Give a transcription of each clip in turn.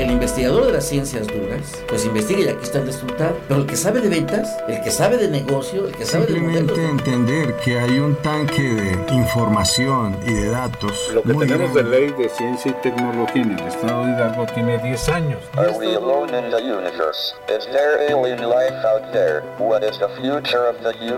el investigador de las ciencias duras, pues investiga y aquí está el resultado. Pero el que sabe de ventas, el que sabe de negocio, el que sabe de Simplemente entender que hay un tanque de información y de datos. Lo que tenemos de ley de ciencia y tecnología en el estado de Hidalgo tiene 10 años.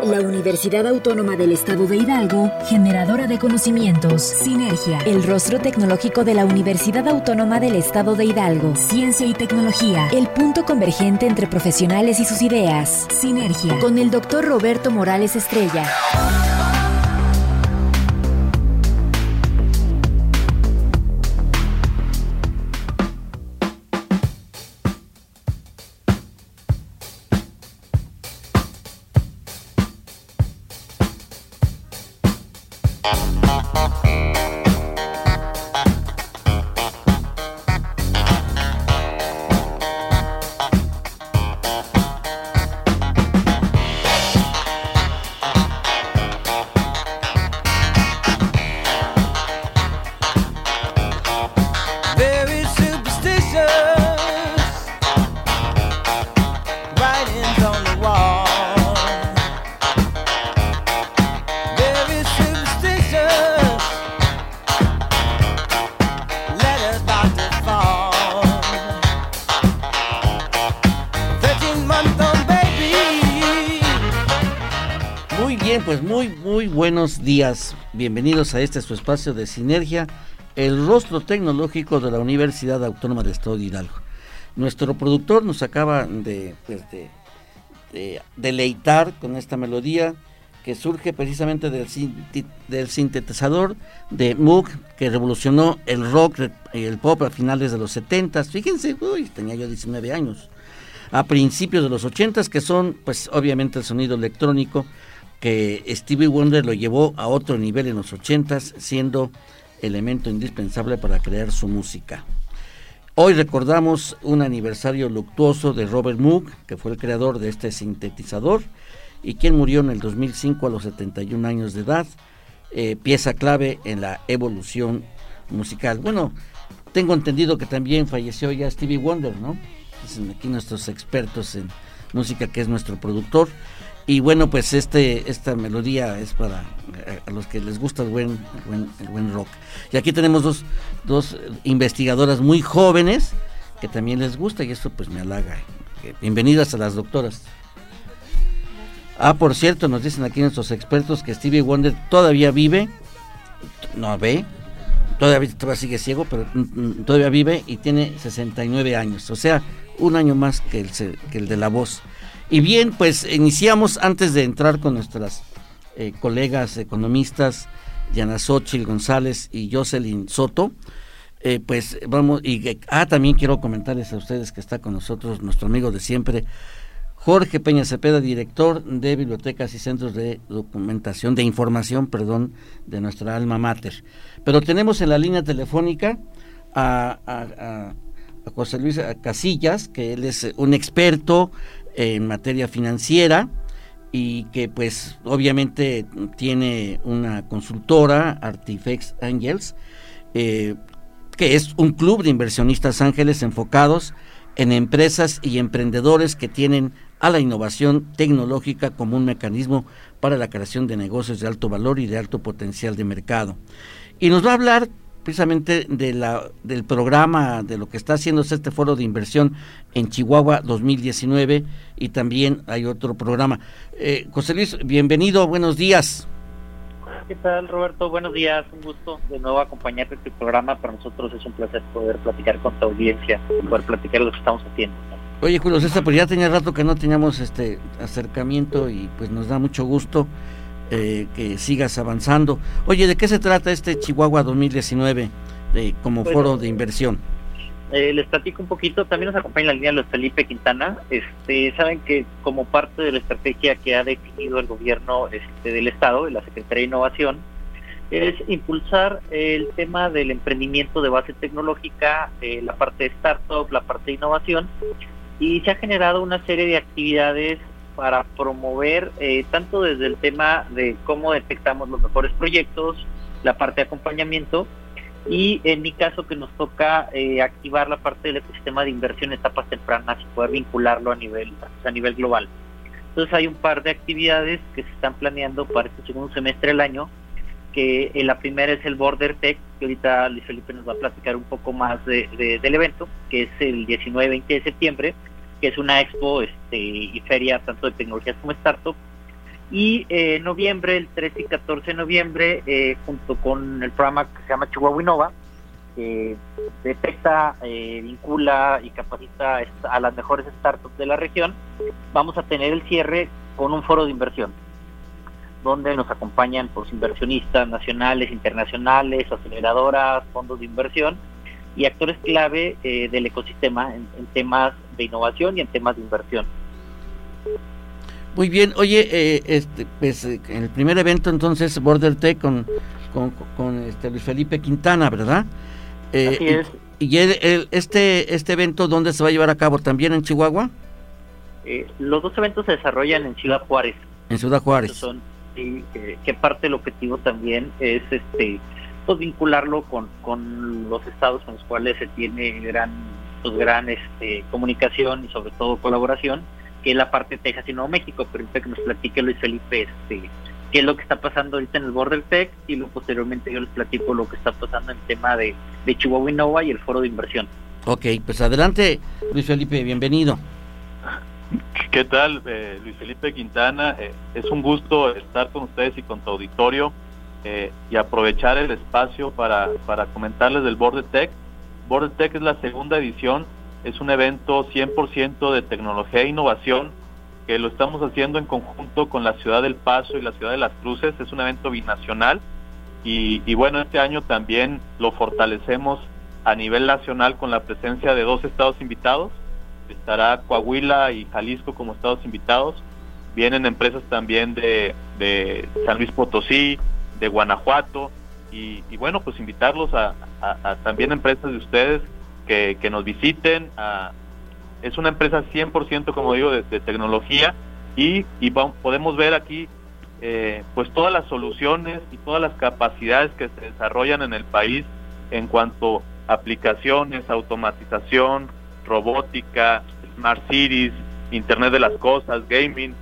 La Universidad Autónoma del Estado de Hidalgo, generadora de conocimientos. Sinergia, el rostro tecnológico de la Universidad Autónoma del Estado de Hidalgo. Ciencia y tecnología, el punto convergente entre profesionales y sus ideas. Sinergia, con el doctor Roberto Morales Estrella. Buenos días. Bienvenidos a este su espacio de sinergia, el rostro tecnológico de la Universidad Autónoma del Estado de Hidalgo. Nuestro productor nos acaba de, pues, deleitar con esta melodía que surge precisamente del, del sintetizador de Moog que revolucionó el rock y el pop a finales de los 70. Fíjense, uy, tenía yo 19 años. A principios de los 80 que son pues obviamente el sonido electrónico que Stevie Wonder lo llevó a otro nivel en los 80 siendo elemento indispensable para crear su música. Hoy recordamos un aniversario luctuoso de Robert Moog, que fue el creador de este sintetizador y quien murió en el 2005 a los 71 años de edad, eh, pieza clave en la evolución musical. Bueno, tengo entendido que también falleció ya Stevie Wonder, ¿no? Dicen aquí nuestros expertos en música, que es nuestro productor. Y bueno, pues este esta melodía es para eh, a los que les gusta el buen, el buen, rock. Y aquí tenemos dos, dos investigadoras muy jóvenes que también les gusta y esto pues me halaga. Bienvenidas a las doctoras. Ah, por cierto, nos dicen aquí nuestros expertos que Stevie Wonder todavía vive, no ve, todavía, todavía sigue ciego, pero mm, mm, todavía vive y tiene 69 años, o sea, un año más que el, que el de la voz. Y bien, pues iniciamos antes de entrar con nuestras eh, colegas economistas, Yana Xochitl González y Jocelyn Soto. Eh, pues vamos, y ah, también quiero comentarles a ustedes que está con nosotros nuestro amigo de siempre, Jorge Peña Cepeda, director de Bibliotecas y Centros de Documentación, de Información, perdón, de nuestra alma mater. Pero tenemos en la línea telefónica a José Luis Casillas, que él es un experto en materia financiera y que pues obviamente tiene una consultora, Artifex Angels, eh, que es un club de inversionistas ángeles enfocados en empresas y emprendedores que tienen a la innovación tecnológica como un mecanismo para la creación de negocios de alto valor y de alto potencial de mercado. Y nos va a hablar precisamente de la, del programa, de lo que está haciendo este foro de inversión en Chihuahua 2019 y también hay otro programa. Eh, José Luis, bienvenido, buenos días. ¿Qué tal, Roberto? Buenos días, un gusto de nuevo acompañarte en este programa. Para nosotros es un placer poder platicar con tu audiencia, poder platicar lo que estamos haciendo. Oye, Julio César, pues ya tenía rato que no teníamos este acercamiento y pues nos da mucho gusto eh, que sigas avanzando. Oye, ¿de qué se trata este Chihuahua 2019 de, como foro de inversión? Eh, les platico un poquito, también nos acompaña en la línea Luis Felipe Quintana. Este, saben que como parte de la estrategia que ha definido el gobierno este, del Estado, de la Secretaría de Innovación, es impulsar el tema del emprendimiento de base tecnológica, eh, la parte de startup, la parte de innovación, y se ha generado una serie de actividades para promover eh, tanto desde el tema de cómo detectamos los mejores proyectos, la parte de acompañamiento y en mi caso que nos toca eh, activar la parte del ecosistema de inversión en etapas tempranas y poder vincularlo a nivel a nivel global. Entonces hay un par de actividades que se están planeando para este segundo semestre del año, que eh, la primera es el Border Tech, que ahorita Luis Felipe nos va a platicar un poco más de, del evento, que es el 19-20 de septiembre, que es una expo este, y feria tanto de tecnologías como startup, y eh, en noviembre, el 13 y 14 de noviembre, eh, junto con el programa que se llama Chihuahua Innova, que detecta, eh, vincula y capacita a las mejores startups de la región, vamos a tener el cierre con un foro de inversión, donde nos acompañan pues, inversionistas nacionales, internacionales, aceleradoras, fondos de inversión y actores clave del ecosistema en temas de innovación y en temas de inversión. Muy bien, oye, eh, este, pues, eh, en el primer evento entonces Border Tech con, con, este Luis Felipe Quintana, ¿verdad? Eh, Así es. ¿Y, este, este evento dónde se va a llevar a cabo? ¿También en Chihuahua? los dos eventos se desarrollan en Ciudad Juárez. En Ciudad Juárez. Son, que parte del objetivo también es este pues vincularlo con, con los estados con los cuales se tiene gran pues gran este comunicación y sobre todo colaboración que es la parte de Texas y Nuevo México, pero que nos platique Luis Felipe este, qué es lo que está pasando ahorita en el Border Tech y luego posteriormente yo les platico lo que está pasando en el tema de, de Chihuahua Innova y el foro de inversión. Ok, pues adelante Luis Felipe, bienvenido. ¿Qué tal, eh, Luis Felipe Quintana? Eh, es un gusto estar con ustedes y con tu auditorio eh, y aprovechar el espacio para, para comentarles del Border Tech. Border Tech es la segunda edición es un evento 100% de tecnología e innovación que lo estamos haciendo en conjunto con la ciudad del Paso y la ciudad de las Cruces. Es un evento binacional y, bueno, este año también lo fortalecemos a nivel nacional con la presencia de dos estados invitados. Estará Coahuila y Jalisco como estados invitados. Vienen empresas también de, San Luis Potosí, de Guanajuato y, bueno, pues invitarlos a, a también empresas de ustedes que, nos visiten. es una empresa 100%, como digo, de, tecnología y, podemos ver aquí eh, pues todas las soluciones y todas las capacidades que se desarrollan en el país en cuanto a aplicaciones, automatización, robótica, smart cities, Internet de las Cosas, gaming.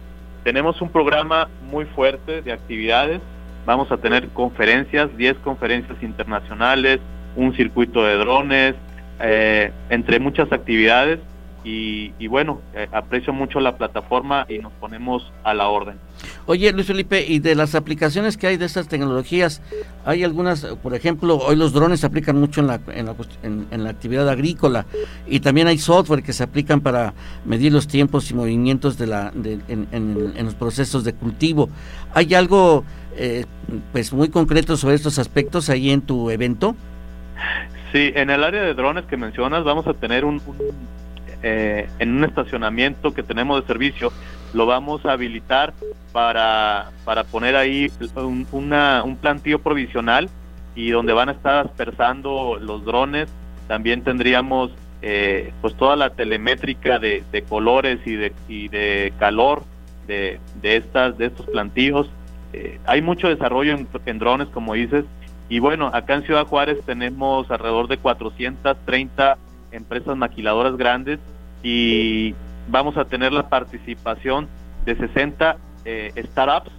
Tenemos un programa muy fuerte de actividades. Vamos a tener conferencias, 10 conferencias internacionales, un circuito de drones, eh, entre muchas actividades y, bueno, eh, aprecio mucho la plataforma y nos ponemos a la orden. Oye, Luis Felipe, y de las aplicaciones que hay de estas tecnologías, hay algunas, por ejemplo, hoy los drones se aplican mucho en la, en la, actividad agrícola y también hay software que se aplican para medir los tiempos y movimientos de la, en, los procesos de cultivo. ¿Hay algo eh, pues muy concreto sobre estos aspectos ahí en tu evento? Sí, en el área de drones que mencionas vamos a tener un, eh, en un estacionamiento que tenemos de servicio, lo vamos a habilitar para, para poner ahí un, una, un plantillo provisional y donde van a estar aspersando los drones. También tendríamos eh, pues toda la telemétrica de, colores y de, y de calor de, de, estas, de estos plantillos. Eh, hay mucho desarrollo en drones, como dices, y bueno, acá en Ciudad Juárez tenemos alrededor de 430 empresas maquiladoras grandes y vamos a tener la participación de 60 eh, startups,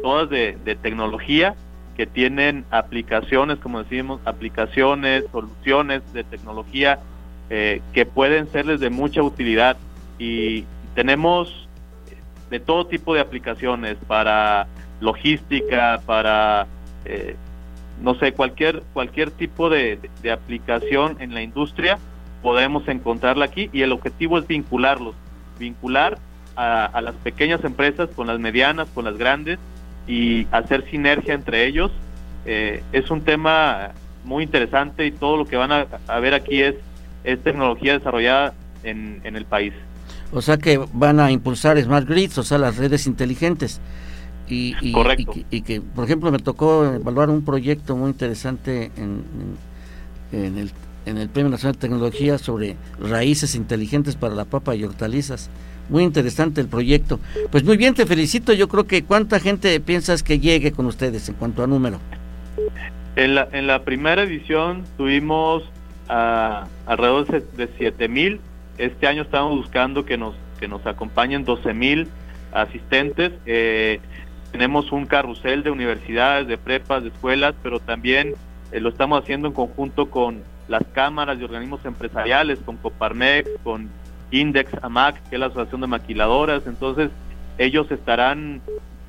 todas de, tecnología, que tienen aplicaciones, como decimos, aplicaciones, soluciones de tecnología eh, que pueden serles de mucha utilidad. Y tenemos de todo tipo de aplicaciones para logística, para eh, no sé, cualquier, cualquier tipo de, aplicación en la industria, podemos encontrarla aquí y el objetivo es vincularlos, vincular a, las pequeñas empresas con las medianas, con las grandes y hacer sinergia entre ellos. Eh, es un tema muy interesante y todo lo que van a, ver aquí es, es tecnología desarrollada en, en el país. O sea que van a impulsar smart grids, o sea, las redes inteligentes. Y, y, que, por ejemplo, me tocó evaluar un proyecto muy interesante en, en, el, en el Premio Nacional de Tecnología sobre raíces inteligentes para la papa y hortalizas. Muy interesante el proyecto. Pues muy bien, te felicito. Yo creo que cuánta gente piensas que llegue con ustedes en cuanto a número. En la, en la primera edición tuvimos a, alrededor de 7 mil. Este año estamos buscando que nos, que nos acompañen 12 mil asistentes. Eh, tenemos un carrusel de universidades, de prepas, de escuelas, pero también eh, lo estamos haciendo en conjunto con las cámaras y organismos empresariales, con Coparmex, con Index AMAC, que es la Asociación de Maquiladoras. Entonces, ellos estarán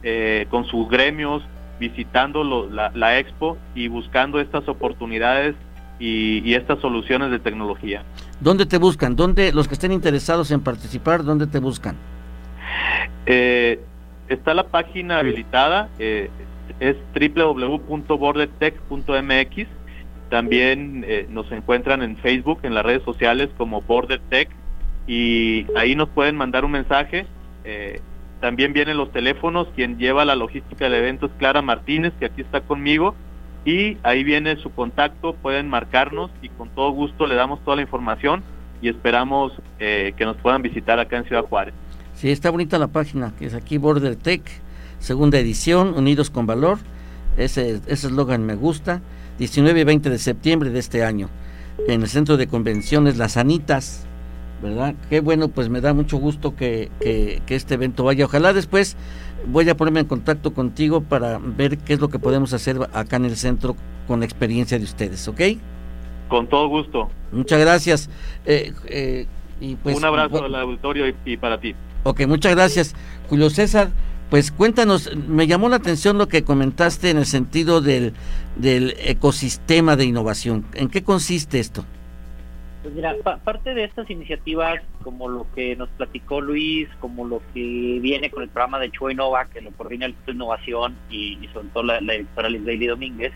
eh, con sus gremios visitando la, expo y buscando estas oportunidades y, estas soluciones de tecnología. ¿Dónde te buscan? ¿Dónde los que estén interesados en participar, dónde te buscan? Eh, está la página habilitada, eh, es www.bordertech.mx. También eh, nos encuentran en Facebook, en las redes sociales como BorderTech y ahí nos pueden mandar un mensaje. Eh, también vienen los teléfonos, quien lleva la logística del evento es Clara Martínez, que aquí está conmigo, y ahí viene su contacto, pueden marcarnos y con todo gusto le damos toda la información y esperamos que nos puedan visitar acá en Ciudad Juárez. Sí, está bonita la página, que es aquí Border Tech, segunda edición, Unidos con Valor. Ese eslogan me gusta. 19 y 20 de septiembre de este año, en el centro de convenciones Las Anitas, ¿verdad? Qué bueno, pues me da mucho gusto que, que, que este evento vaya. Ojalá después voy a ponerme en contacto contigo para ver qué es lo que podemos hacer acá en el centro con la experiencia de ustedes, ¿ok? Con todo gusto. Muchas gracias. Eh, eh, y pues, Un abrazo al auditorio y para ti. Ok, muchas gracias. Julio César, pues cuéntanos, me llamó la atención lo que comentaste en el sentido del, del ecosistema de innovación. ¿En qué consiste esto? Pues mira, parte de estas iniciativas, como lo que nos platicó Luis, como lo que viene con el programa de Chua Innova, que lo coordina el Instituto de Innovación y, sobre todo la, la editora Daily Domínguez,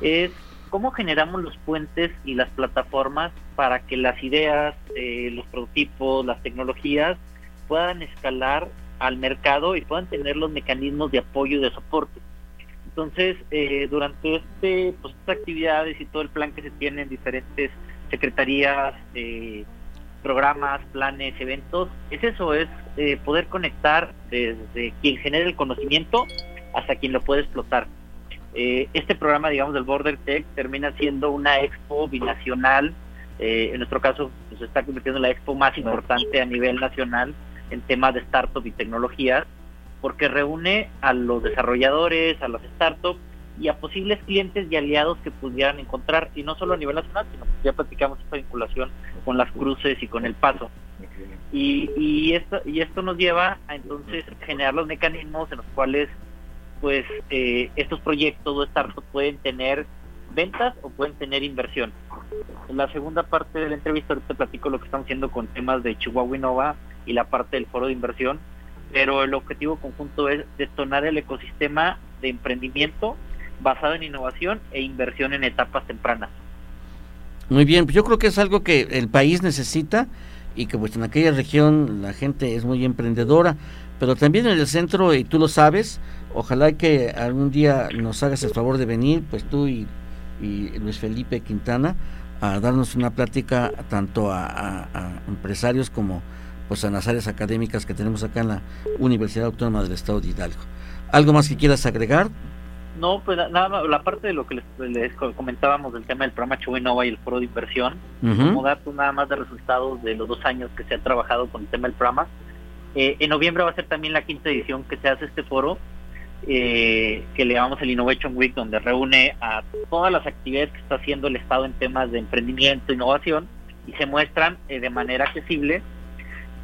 es cómo generamos los puentes y las plataformas para que las ideas, eh, los prototipos, las tecnologías puedan escalar al mercado y puedan tener los mecanismos de apoyo y de soporte. Entonces, eh, durante este, pues, estas actividades y todo el plan que se tiene en diferentes secretarías, eh, programas, planes, eventos, es eso, es eh, poder conectar desde quien genera el conocimiento hasta quien lo puede explotar. este programa, digamos, del Border Tech termina siendo una expo binacional, en nuestro caso, pues, se está convirtiendo en la expo más importante a nivel nacional, en temas de startup y tecnologías, porque reúne a los desarrolladores, a las startups y a posibles clientes y aliados que pudieran encontrar, y no solo a nivel nacional, sino que ya platicamos esta vinculación con las cruces y con el paso. Y, y, esto, y esto nos lleva a entonces generar los mecanismos en los cuales pues eh, estos proyectos o startups pueden tener ventas o pueden tener inversión. En la segunda parte de la entrevista ahorita platico lo que estamos haciendo con temas de Chihuahua Innova y la parte del foro de inversión, pero el objetivo conjunto es detonar el ecosistema de emprendimiento basado en innovación e inversión en etapas tempranas. Muy bien, pues yo creo que es algo que el país necesita y que pues en aquella región la gente es muy emprendedora, pero también en el centro, y tú lo sabes, ojalá que algún día nos hagas el favor de venir, pues tú y, Luis Felipe Quintana, a darnos una plática tanto a empresarios como pues en las áreas académicas que tenemos acá en la Universidad Autónoma del Estado de Hidalgo. ¿Algo más que quieras agregar? No, pues nada más, la parte de lo que les, comentábamos del tema del programa Chuinova y el foro de inversión, como dato nada más de resultados de los dos años que se ha trabajado con el tema del programa. Eh, en noviembre va a ser también la quinta edición que se hace este foro, eh, que le llamamos el Innovation Week, donde reúne a todas las actividades que está haciendo el Estado en temas de emprendimiento, innovación, y se muestran eh, de manera accesible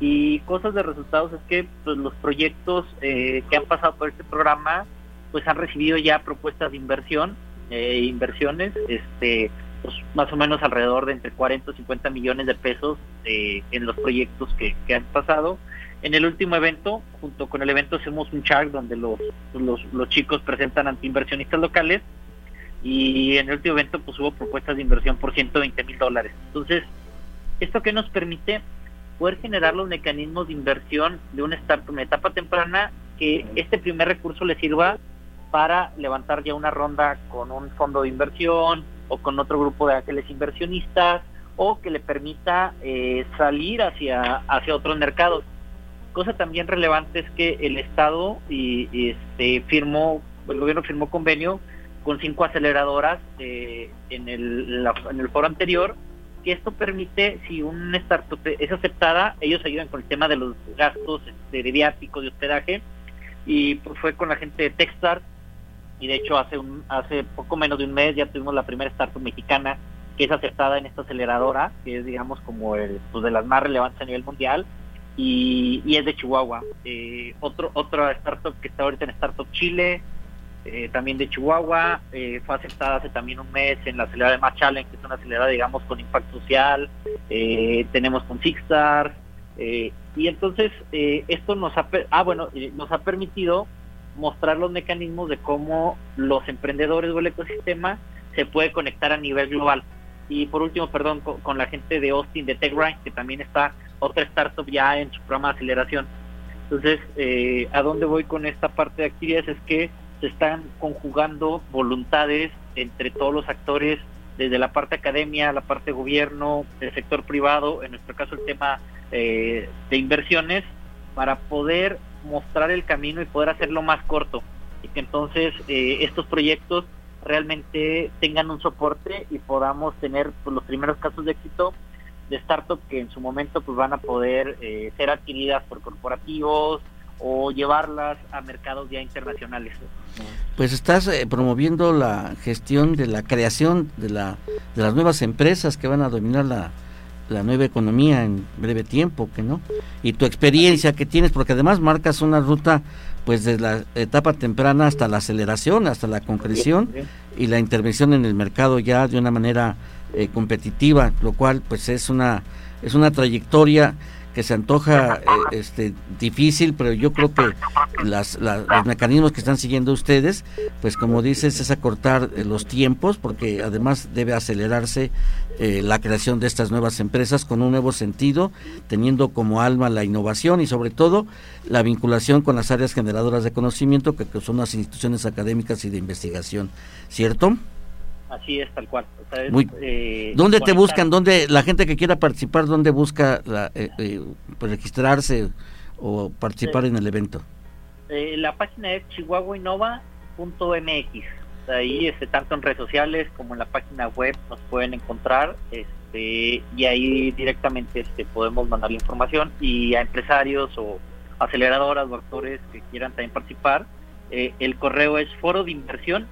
y cosas de resultados es que pues, los proyectos eh, que han pasado por este programa pues han recibido ya propuestas de inversión, eh, inversiones, este pues, más o menos alrededor de entre 40 y 50 millones de pesos eh, en los proyectos que, han pasado. En el último evento, junto con el evento, hacemos un chart donde los, los, los chicos presentan ante inversionistas locales y en el último evento pues hubo propuestas de inversión por 120 mil dólares. Entonces, ¿esto qué nos permite? Poder generar los mecanismos de inversión de un startup en etapa temprana que este primer recurso le sirva para levantar ya una ronda con un fondo de inversión o con otro grupo de ángeles inversionistas o que le permita eh, salir hacia, hacia otros mercados. Cosa también relevante es que el Estado y, este, firmó, el gobierno firmó convenio con cinco aceleradoras eh, en, el, en el foro anterior, que esto permite, si un startup es aceptada, ellos ayudan con el tema de los gastos este, de de hospedaje, y pues fue con la gente de Techstars, y de hecho hace un hace poco menos de un mes ya tuvimos la primera startup mexicana que es aceptada en esta aceleradora, que es digamos como el, pues, de las más relevantes a nivel mundial, y, y es de Chihuahua. Eh, otro Otra startup que está ahorita en Startup Chile, eh, también de Chihuahua, eh, fue aceptada hace también un mes en la aceleradora de Match Challenge, que es una aceleradora, digamos, con impacto social, eh, tenemos con Sixstars, y entonces esto nos ha, ah, bueno, nos ha permitido mostrar los mecanismos de cómo los emprendedores o el ecosistema se puede conectar a nivel global. Y por último, perdón, con, la gente de Austin, de TechRank, que también está otra startup ya en su programa de aceleración. Entonces, ¿a dónde voy con esta parte de actividades? Es que se están conjugando voluntades entre todos los actores, desde la parte academia, la parte gobierno, el sector privado, en nuestro caso el tema eh, de inversiones, para poder mostrar el camino y poder hacerlo más corto y que entonces eh, estos proyectos realmente tengan un soporte y podamos tener pues, los primeros casos de éxito de startups que en su momento pues van a poder eh, ser adquiridas por corporativos, o llevarlas a mercados ya internacionales. Pues estás eh, promoviendo la gestión de la creación de, la, de las nuevas empresas que van a dominar la, la nueva economía en breve tiempo, que no? Y tu experiencia que tienes, porque además marcas una ruta pues desde la etapa temprana hasta la aceleración, hasta la concreción y la intervención en el mercado ya de una manera eh, competitiva, lo cual pues es una es una trayectoria que se antoja eh, este difícil, pero yo creo que las, los mecanismos que están siguiendo ustedes, pues como dices, es acortar eh, los tiempos, porque además debe acelerarse eh, la creación de estas nuevas empresas con un nuevo sentido, teniendo como alma la innovación y sobre todo la vinculación con las áreas generadoras de conocimiento, que son las instituciones académicas y de investigación, ¿cierto? Así es, tal cual. Eh, ¿Dónde te buscan? ¿Dónde la gente que quiera participar, dónde busca la, eh, eh, pues, registrarse o participar en el evento? la página es chihuahuainova.mx. Ahí, este, tanto en redes sociales como en la página web nos pueden encontrar este, y ahí directamente este, podemos mandar la información y a empresarios o aceleradoras o actores que quieran también participar. el correo es foro de inversión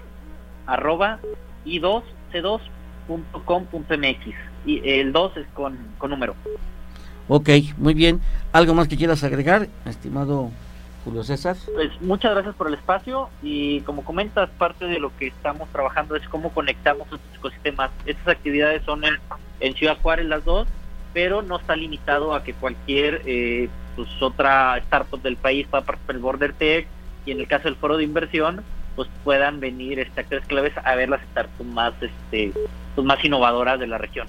arroba i2c2.com.mx y el 2 es con, con número. Ok, muy bien. ¿Algo más que quieras agregar, estimado Julio César? Pues muchas gracias por el espacio y como comentas, parte de lo que estamos trabajando es cómo conectamos estos ecosistemas. Estas actividades son en, en Ciudad Juárez las dos, pero no está limitado a que cualquier eh, pues, otra startup del país pueda participar el Border Tech y en el caso del foro de inversión, pues puedan venir este, actores claves a ver las startups más, este, pues, más innovadoras de la región.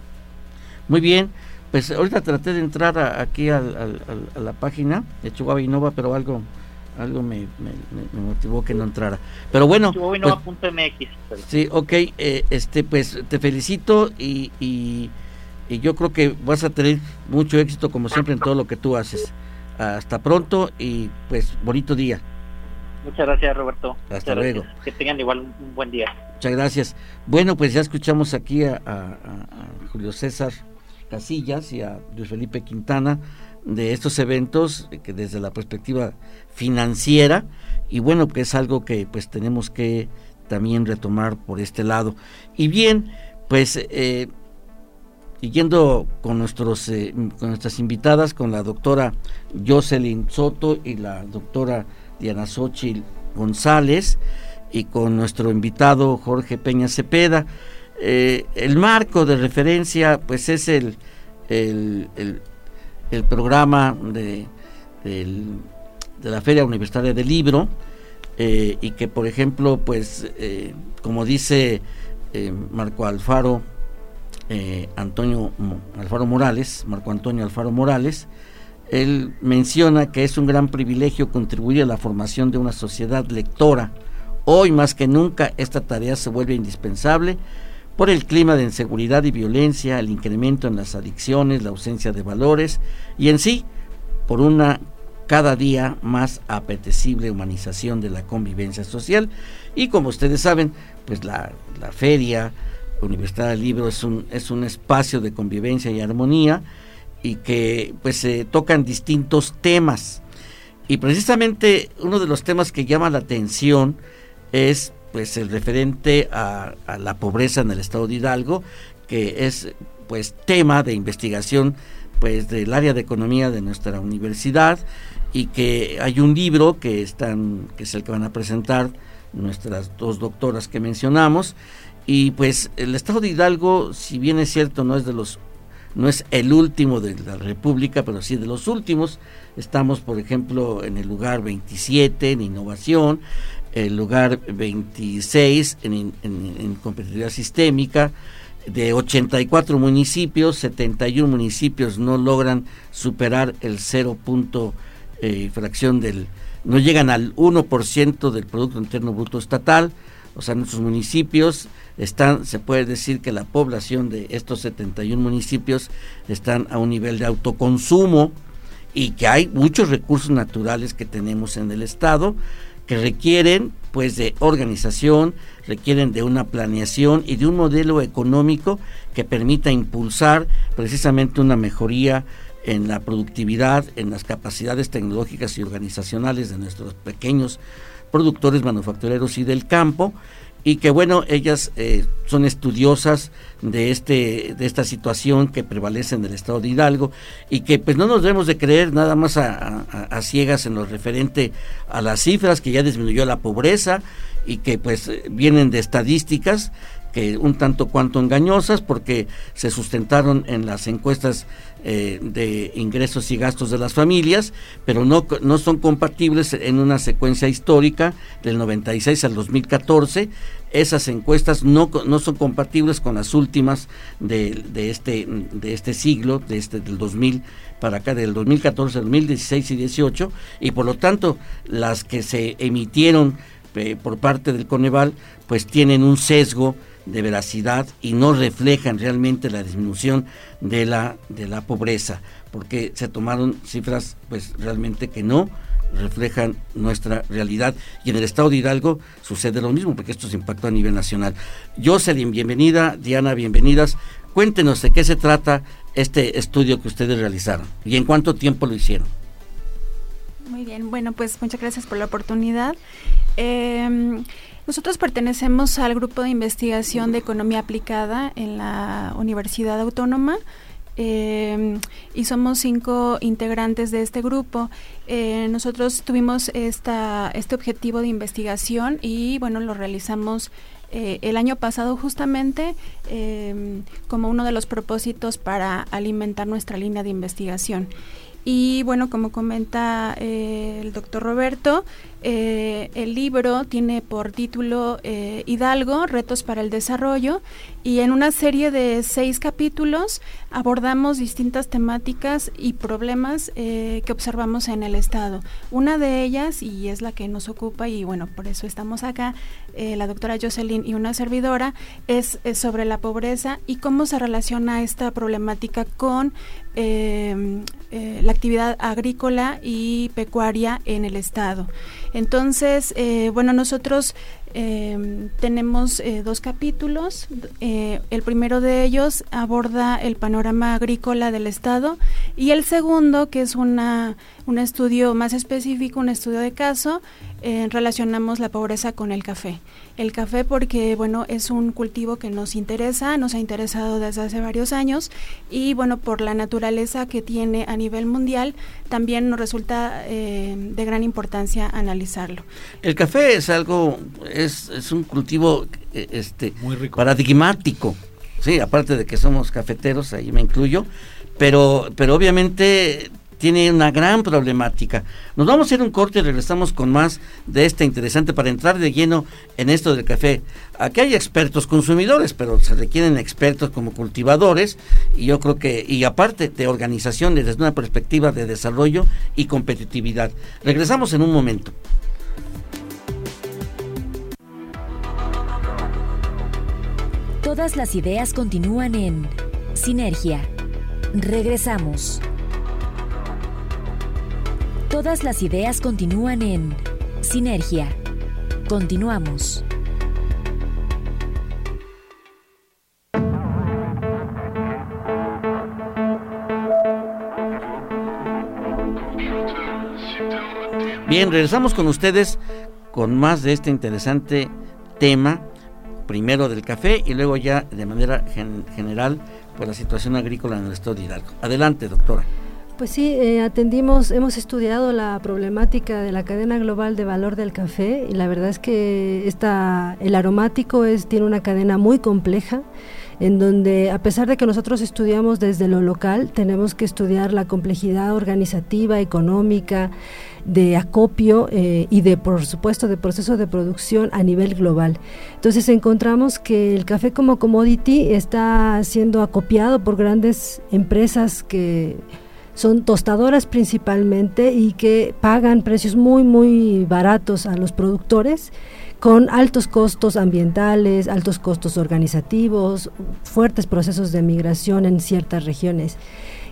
Muy bien, pues ahorita traté de entrar aquí a, la página de Chihuahua Innova, pero algo algo me, motivó que no entrara. Pero bueno. Pues, sí, ok, eh, este, pues te felicito y, y, y yo creo que vas a tener mucho éxito como siempre en todo lo que tú haces. Hasta pronto y pues bonito día. Muchas gracias, Roberto. Hasta luego. Que tengan igual un, buen día. Muchas gracias. Bueno, pues ya escuchamos aquí a, Julio César Casillas y a Luis Felipe Quintana de estos eventos que desde la perspectiva financiera y bueno, que es algo que pues tenemos que también retomar por este lado. Y bien, pues eh, yendo con, nuestros, eh, con nuestras invitadas, con la doctora Jocelyn Soto y la doctora Diana Xochitl González y con nuestro invitado Jorge Peña Cepeda. Eh, el marco de referencia pues es el, el, programa de, de, la Feria Universitaria del Libro eh, y que por ejemplo pues eh, como dice Marco Alfaro Antonio Alfaro Morales, Marco Antonio Alfaro Morales, él menciona que es un gran privilegio contribuir a la formación de una sociedad lectora. Hoy más que nunca esta tarea se vuelve indispensable por el clima de inseguridad y violencia, el incremento en las adicciones, la ausencia de valores y en sí por una cada día más apetecible humanización de la convivencia social. Y como ustedes saben, pues la, la feria Universidad del Libro es un, es un espacio de convivencia y armonía y que pues se tocan distintos temas. Y precisamente uno de los temas que llama la atención es pues el referente a, la pobreza en el estado de Hidalgo, que es pues tema de investigación pues del área de economía de nuestra universidad y que hay un libro que están que es el que van a presentar nuestras dos doctoras que mencionamos y pues el estado de Hidalgo si bien es cierto no es de los no es el último de la República, pero sí de los últimos. Estamos, por ejemplo, en el lugar 27 en innovación, el lugar 26 en, competitividad sistémica. De 84 municipios, 71 municipios no logran superar el 0. Eh, fracción del, no llegan al 1% del Producto Interno Bruto Estatal, o sea, nuestros municipios están, se puede decir que la población de estos 71 municipios están a un nivel de autoconsumo y que hay muchos recursos naturales que tenemos en el estado que requieren pues de organización, requieren de una planeación y de un modelo económico que permita impulsar precisamente una mejoría en la productividad, en las capacidades tecnológicas y organizacionales de nuestros pequeños productores manufactureros y del campo y que bueno ellas eh, son estudiosas de este de esta situación que prevalece en el estado de Hidalgo y que pues no nos debemos de creer nada más a, ciegas en lo referente a las cifras que ya disminuyó la pobreza y que pues vienen de estadísticas que un tanto cuanto engañosas porque se sustentaron en las encuestas eh, de ingresos y gastos de las familias, pero no, no son compatibles en una secuencia histórica del 96 al 2014. Esas encuestas no, no son compatibles con las últimas de, de, este, de este siglo, de este, del 2000 para acá, del 2014, 2016 y 18, y por lo tanto las que se emitieron eh, por parte del Coneval, pues tienen un sesgo de veracidad y no reflejan realmente la disminución de la, de la pobreza, porque se tomaron cifras pues realmente que no reflejan nuestra realidad y en el estado de Hidalgo sucede lo mismo porque esto se impactó a nivel nacional. Jocelyn, bienvenida, Diana, bienvenidas. Cuéntenos de qué se trata este estudio que ustedes realizaron y en cuánto tiempo lo hicieron. Muy bien, bueno, pues muchas gracias por la oportunidad. Eh, nosotros pertenecemos al grupo de investigación de economía aplicada en la Universidad Autónoma. Em, y somos cinco integrantes de este grupo. Eh, nosotros tuvimos esta, este objetivo de investigación y bueno, lo realizamos eh, el año pasado justamente em, como uno de los propósitos para alimentar nuestra línea de investigación. Y bueno, como comenta eh, el doctor Roberto, eh, el libro tiene por título eh, Hidalgo, Retos para el Desarrollo, y en una serie de seis capítulos abordamos distintas temáticas y problemas que observamos en el Estado. Una de ellas, y es la que nos ocupa, y bueno, por eso estamos acá, la doctora Jocelyn y una servidora, es, es, sobre la pobreza y cómo se relaciona esta problemática con eh, la actividad agrícola y pecuaria en el estado. Entonces, eh, bueno, nosotros eh, tenemos dos capítulos. el primero de ellos aborda el panorama agrícola del estado y el segundo, que es una, un estudio más específico, un estudio de caso, relacionamos la pobreza con el café. El café porque, bueno, es un cultivo que nos interesa, nos ha interesado desde hace varios años y, bueno, por la naturaleza que tiene a nivel mundial, también nos resulta eh, de gran importancia analizarlo. El café es algo, es, es un cultivo eh, este, Muy rico. paradigmático, sí, aparte de que somos cafeteros, ahí me incluyo, pero, pero obviamente tiene una gran problemática. Nos vamos a hacer un corte y regresamos con más de este interesante para entrar de lleno en esto del café. Aquí hay expertos consumidores, pero se requieren expertos como cultivadores y yo creo que, y aparte de organizaciones desde una perspectiva de desarrollo y competitividad. Regresamos en un momento. Todas las ideas continúan en Sinergia. Regresamos. Todas las ideas continúan en Sinergia. Continuamos. Bien, regresamos con ustedes con más de este interesante tema, primero del café y luego ya de manera general por la situación agrícola en el estado de Hidalgo. Adelante, doctora. Pues sí, eh, atendimos, hemos estudiado la problemática de la cadena global de valor del café y la verdad es que esta, el aromático es, tiene una cadena muy compleja en donde a pesar de que nosotros estudiamos desde lo local, tenemos que estudiar la complejidad organizativa, económica, de acopio eh, y de, por supuesto, de proceso de producción a nivel global. Entonces encontramos que el café como commodity está siendo acopiado por grandes empresas que son tostadoras principalmente y que pagan precios muy, muy baratos a los productores con altos costos ambientales, altos costos organizativos, fuertes procesos de migración en ciertas regiones.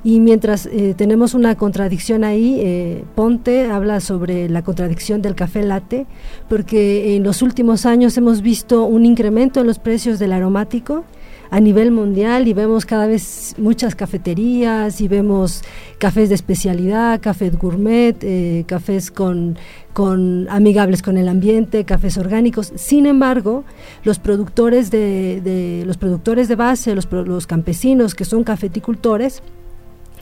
Y mientras eh, tenemos una contradicción ahí, eh, Ponte habla sobre la contradicción del café latte, porque en los últimos años hemos visto un incremento en los precios del aromático a nivel mundial y vemos cada vez muchas cafeterías y vemos cafés de especialidad, cafés gourmet, eh, cafés con, con amigables con el ambiente, cafés orgánicos. Sin embargo, los productores de, los productores de base, los, los campesinos que son cafeticultores,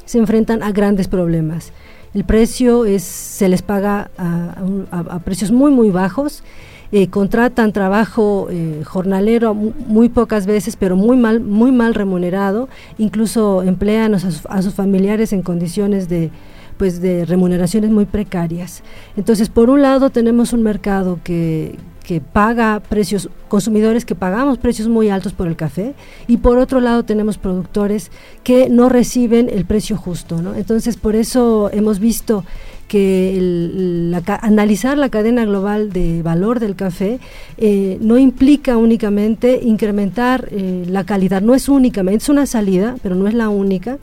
se enfrentan a grandes problemas. El precio es, se les paga a precios muy muy bajos eh, contratan trabajo eh, jornalero muy pocas veces, pero muy mal, muy mal remunerado, incluso emplean a sus, familiares en condiciones de pues de remuneraciones muy precarias. Entonces, por un lado tenemos un mercado que, que paga precios, consumidores que pagamos precios muy altos por el café, y por otro lado tenemos productores que no reciben el precio justo. ¿no? Entonces, por eso hemos visto que analizar la cadena global de valor del café eh, no implica únicamente incrementar eh, la calidad, no es únicamente, es una salida, pero no es la única,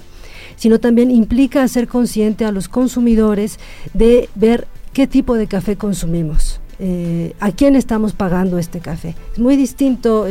sino también implica ser consciente a los consumidores de ver qué tipo de café consumimos, eh, a quién estamos pagando este café. Es muy distinto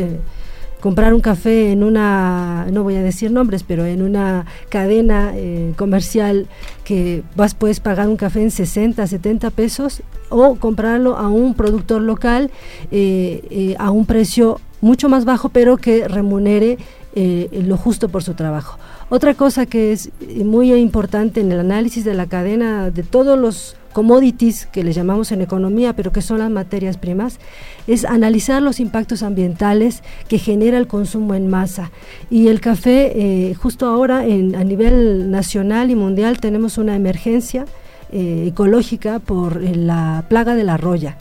comprar un café en una, no voy a decir nombres, pero en una cadena eh, comercial que vas puedes pagar un café en 60, 70 pesos o comprarlo a un productor local eh, eh, a un precio mucho más bajo, pero que remunere lo justo por su trabajo. Otra cosa que es muy importante en el análisis de la cadena de todos los commodities que le llamamos en economía, pero que son las materias primas, es analizar los impactos ambientales que genera el consumo en masa. Y el café, eh, justo ahora en, a nivel nacional y mundial tenemos una emergencia eh, ecológica por eh, la plaga de la roya,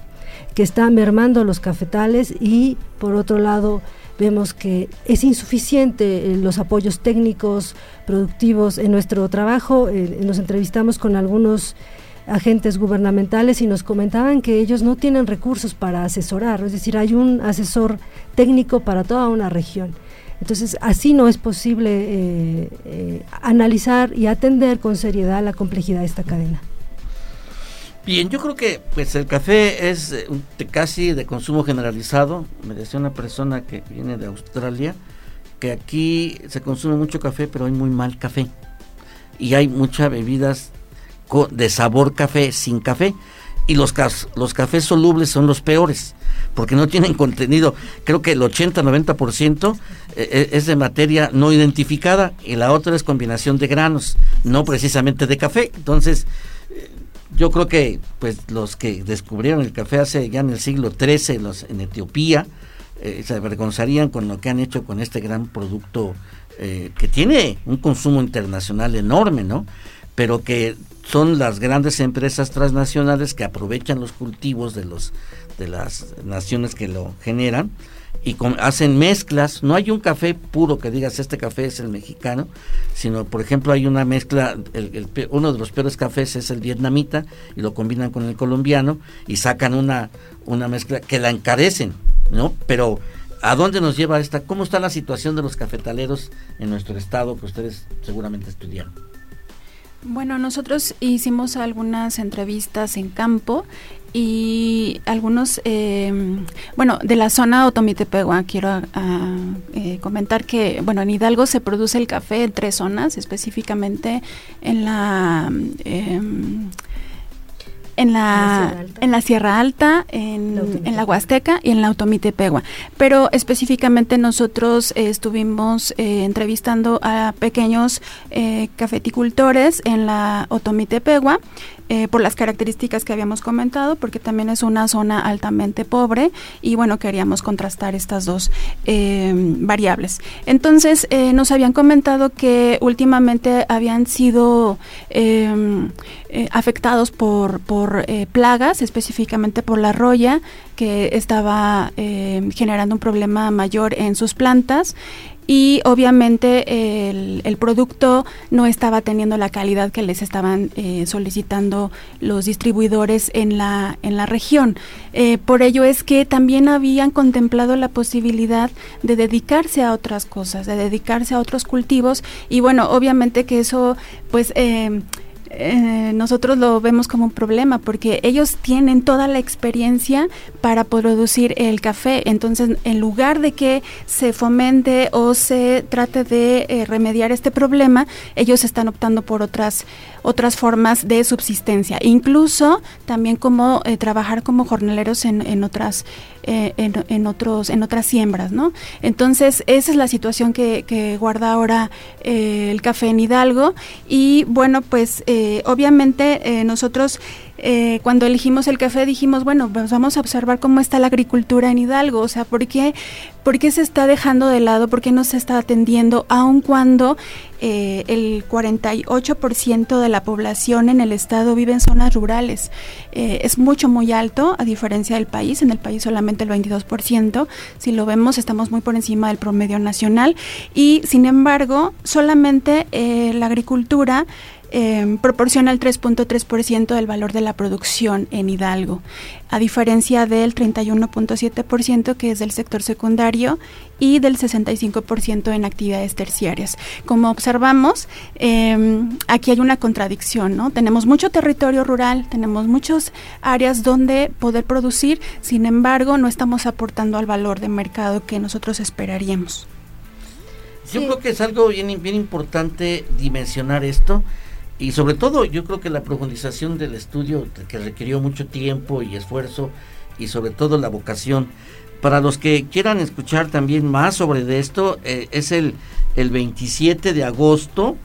que está mermando los cafetales y por otro lado vemos que es insuficiente los apoyos técnicos, productivos en nuestro trabajo. nos entrevistamos con algunos agentes gubernamentales y nos comentaban que ellos no tienen recursos para asesorar, es decir, hay un asesor técnico para toda una región. Entonces, así no es posible eh, eh, analizar y atender con seriedad la complejidad de esta cadena. Bien, yo creo que pues el café es eh, casi de consumo generalizado. Me decía una persona que viene de Australia que aquí se consume mucho café, pero hay muy mal café. Y hay muchas bebidas de sabor café sin café. Y los, los cafés solubles son los peores, porque no tienen contenido. Creo que el 80-90% eh, eh, es de materia no identificada y la otra es combinación de granos, no precisamente de café. Entonces, eh, yo creo que pues los que descubrieron el café hace ya en el siglo XIII en Etiopía se avergonzarían con lo que han hecho con este gran producto que tiene un consumo internacional enorme, ¿no? Pero que son las grandes empresas transnacionales que aprovechan los cultivos de los de las naciones que lo generan y hacen mezclas. No hay un café puro que digas este café es el mexicano, sino por ejemplo hay una mezcla, el, uno de los peores cafés es el vietnamita y lo combinan con el colombiano y sacan una, una mezcla que la encarecen, ¿no? Pero ¿a dónde nos lleva esta? ¿Cómo está la situación de los cafetaleros en nuestro estado que ustedes seguramente estudiaron? Bueno, nosotros hicimos algunas entrevistas en campo y algunos, em, bueno, de la zona Otomitepegua, quiero ah, eh, comentar que, bueno, en Hidalgo se produce el café en tres zonas, específicamente en la... Em, en la, en la Sierra Alta, en la, en la Huasteca y en la Automitepegua. Pero específicamente nosotros eh, estuvimos eh, entrevistando a pequeños eh, cafeticultores en la Otomitepegua eh, por las características que habíamos comentado, porque también es una zona altamente pobre y bueno, queríamos contrastar estas dos eh, variables. Entonces, eh, nos habían comentado que últimamente habían sido afectados por, por plagas, específicamente por la roya, que estaba generando un problema mayor en sus plantas y obviamente el, producto no estaba teniendo la calidad que les estaban eh, solicitando los distribuidores en la, en la región. Eh, por ello es que también habían contemplado la posibilidad de dedicarse a otras cosas, de dedicarse a otros cultivos y bueno, obviamente que eso pues... Eh, eh, nosotros lo vemos como un problema porque ellos tienen toda la experiencia para producir el café. Entonces, en lugar de que se fomente o se trate de eh, remediar este problema, ellos están optando por otras otras formas de subsistencia, incluso también como eh, trabajar como jornaleros en, en otras eh, en, otros en otras siembras, ¿no? Entonces esa es la situación que, que guarda ahora eh, el café en Hidalgo y bueno pues obviamente nosotros eh, cuando elegimos el café dijimos, bueno, pues vamos a observar cómo está la agricultura en Hidalgo, o sea, ¿por qué, se está dejando de lado, por qué no se está atendiendo, aun cuando eh, el 48% de la población en el estado vive en zonas rurales? Eh, es mucho, muy alto, a diferencia del país, en el país solamente el 22%, si lo vemos estamos muy por encima del promedio nacional y sin embargo solamente la agricultura eh, proporciona el 3.3% del valor de la producción en Hidalgo, a diferencia del 31.7% que es del sector secundario y del 65% en actividades terciarias. Como observamos, em, aquí hay una contradicción, ¿no? Tenemos mucho territorio rural, tenemos muchas áreas donde poder producir, sin embargo, no estamos aportando al valor de mercado que nosotros esperaríamos. Yo creo que es algo bien, bien importante dimensionar esto y sobre todo yo creo que la profundización del estudio que requirió mucho tiempo y esfuerzo y sobre todo la vocación. Para los que quieran escuchar también más sobre esto, eh, es el, el 27 de agosto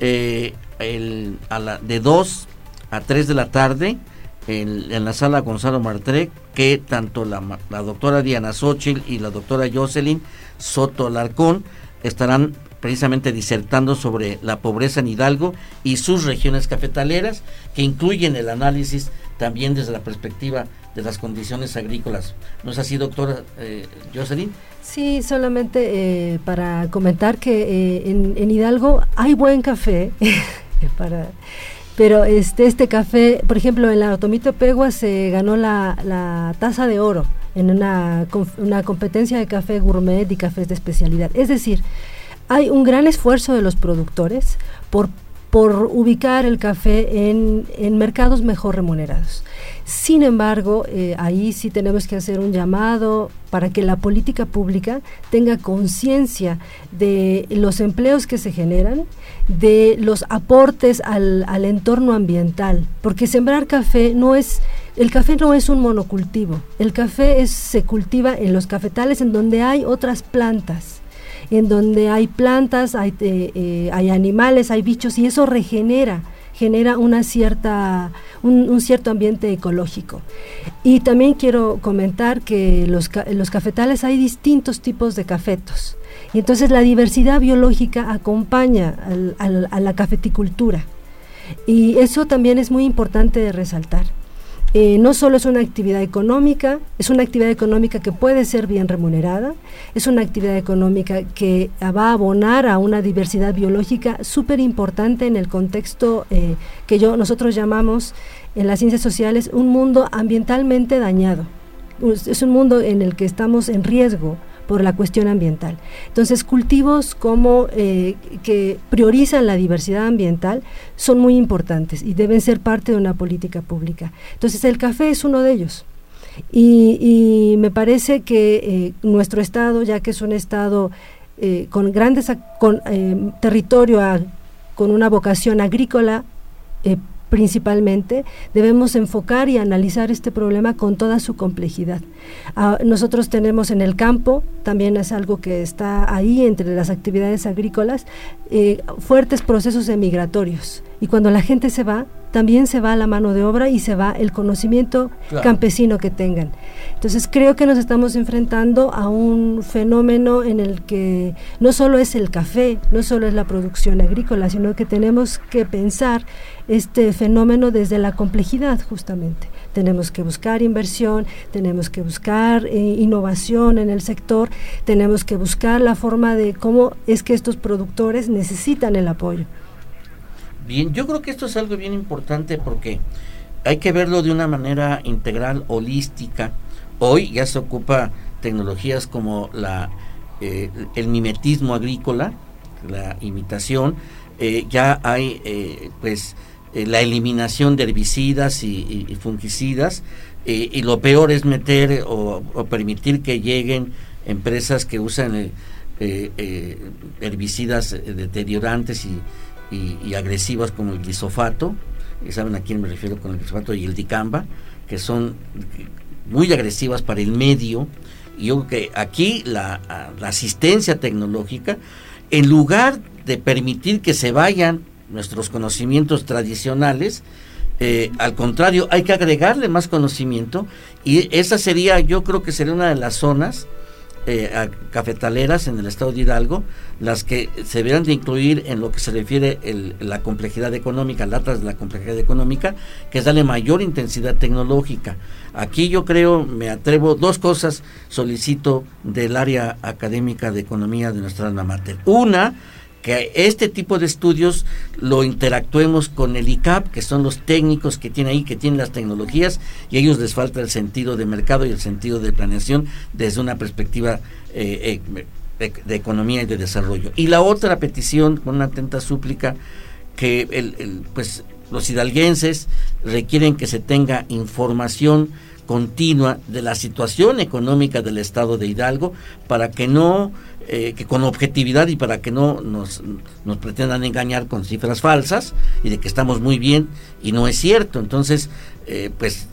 eh, el, a la, de 2 a 3 de la tarde en, la sala Gonzalo Martrec, que tanto la, la doctora Diana Xochitl y la doctora Jocelyn Soto Larcón estarán precisamente disertando sobre la pobreza en Hidalgo y sus regiones cafetaleras, que incluyen el análisis también desde la perspectiva de las condiciones agrícolas. ¿No es así, doctora eh, Jocelyn? Sí, solamente eh, para comentar que eh, en, Hidalgo hay buen café, pero este, este café, por ejemplo, en la Otomito Pegua se ganó la, la taza de oro en una, una competencia de café gourmet y cafés de especialidad. Es decir, hay un gran esfuerzo de los productores por, por ubicar el café en, en mercados mejor remunerados. Sin embargo, eh, ahí sí tenemos que hacer un llamado para que la política pública tenga conciencia de los empleos que se generan, de los aportes al, al entorno ambiental, porque sembrar café no es el café no es un monocultivo, el café es, se cultiva en los cafetales en donde hay otras plantas en donde hay plantas, hay, eh, eh, hay animales, hay bichos y eso regenera genera una cierta, un, cierto ambiente ecológico. Y también quiero comentar que los, los cafetales hay distintos tipos de cafetos. Y entonces la diversidad biológica acompaña a la cafeticultura. Y eso también es muy importante de resaltar. Eh, no solo es una actividad económica, es una actividad económica que puede ser bien remunerada, es una actividad económica que va a abonar a una diversidad biológica súper importante en el contexto eh, que yo, nosotros llamamos en las ciencias sociales un mundo ambientalmente dañado. Es un mundo en el que estamos en riesgo por la cuestión ambiental. Entonces, cultivos como eh, que priorizan la diversidad ambiental son muy importantes y deben ser parte de una política pública. Entonces, el café es uno de ellos. Y, me parece que eh, nuestro estado, ya que es un estado eh, con grandes con, territorio con una vocación agrícola, principalmente, debemos enfocar y analizar este problema con toda su complejidad. Ah, nosotros tenemos en el campo, también es algo que está ahí entre las actividades agrícolas, eh, fuertes procesos emigratorios. Y cuando la gente se va, también se va la mano de obra y se va el conocimiento campesino que tengan. Entonces creo que nos estamos enfrentando a un fenómeno en el que no solo es el café, no solo es la producción agrícola, sino que tenemos que pensar este fenómeno desde la complejidad justamente. Tenemos que buscar inversión, tenemos que buscar eh, innovación en el sector, tenemos que buscar la forma de cómo es que estos productores necesitan el apoyo. Bien, yo creo que esto es algo bien importante porque hay que verlo de una manera integral, holística. Hoy ya se ocupa tecnologías como la eh, el mimetismo agrícola, la imitación, eh, ya hay eh, pues la eliminación de herbicidas y, fungicidas y lo peor es meter o, permitir que lleguen empresas que usan herbicidas deteriorantes y y, agresivas como el glisofato, y saben a quién me refiero con el glisofato y el dicamba, que son muy agresivas para el medio. Y yo creo que aquí la, asistencia tecnológica, en lugar de permitir que se vayan nuestros conocimientos tradicionales, eh, al contrario, hay que agregarle más conocimiento y esa sería, yo creo que sería una de las zonas eh, cafetaleras en el estado de Hidalgo, las que se deberán de incluir en lo que se refiere el, la complejidad económica, latas de la complejidad económica, que es darle mayor intensidad tecnológica. Aquí yo creo, me atrevo, dos cosas solicito del área académica de economía de nuestra alma mater. Una, que este tipo de estudios lo interactuemos con el ICAP, que son los técnicos que tienen ahí, que tienen las tecnologías, y a ellos les falta el sentido de mercado y el sentido de planeación desde una perspectiva eh, eh, de, economía y de desarrollo. Y la otra petición, con una atenta súplica, que el, pues los hidalguenses requieren que se tenga información continua de la situación económica del estado de Hidalgo para que no eh, que con objetividad y para que no nos, nos pretendan engañar con cifras falsas y de que estamos muy bien y no es cierto. Entonces, eh, pues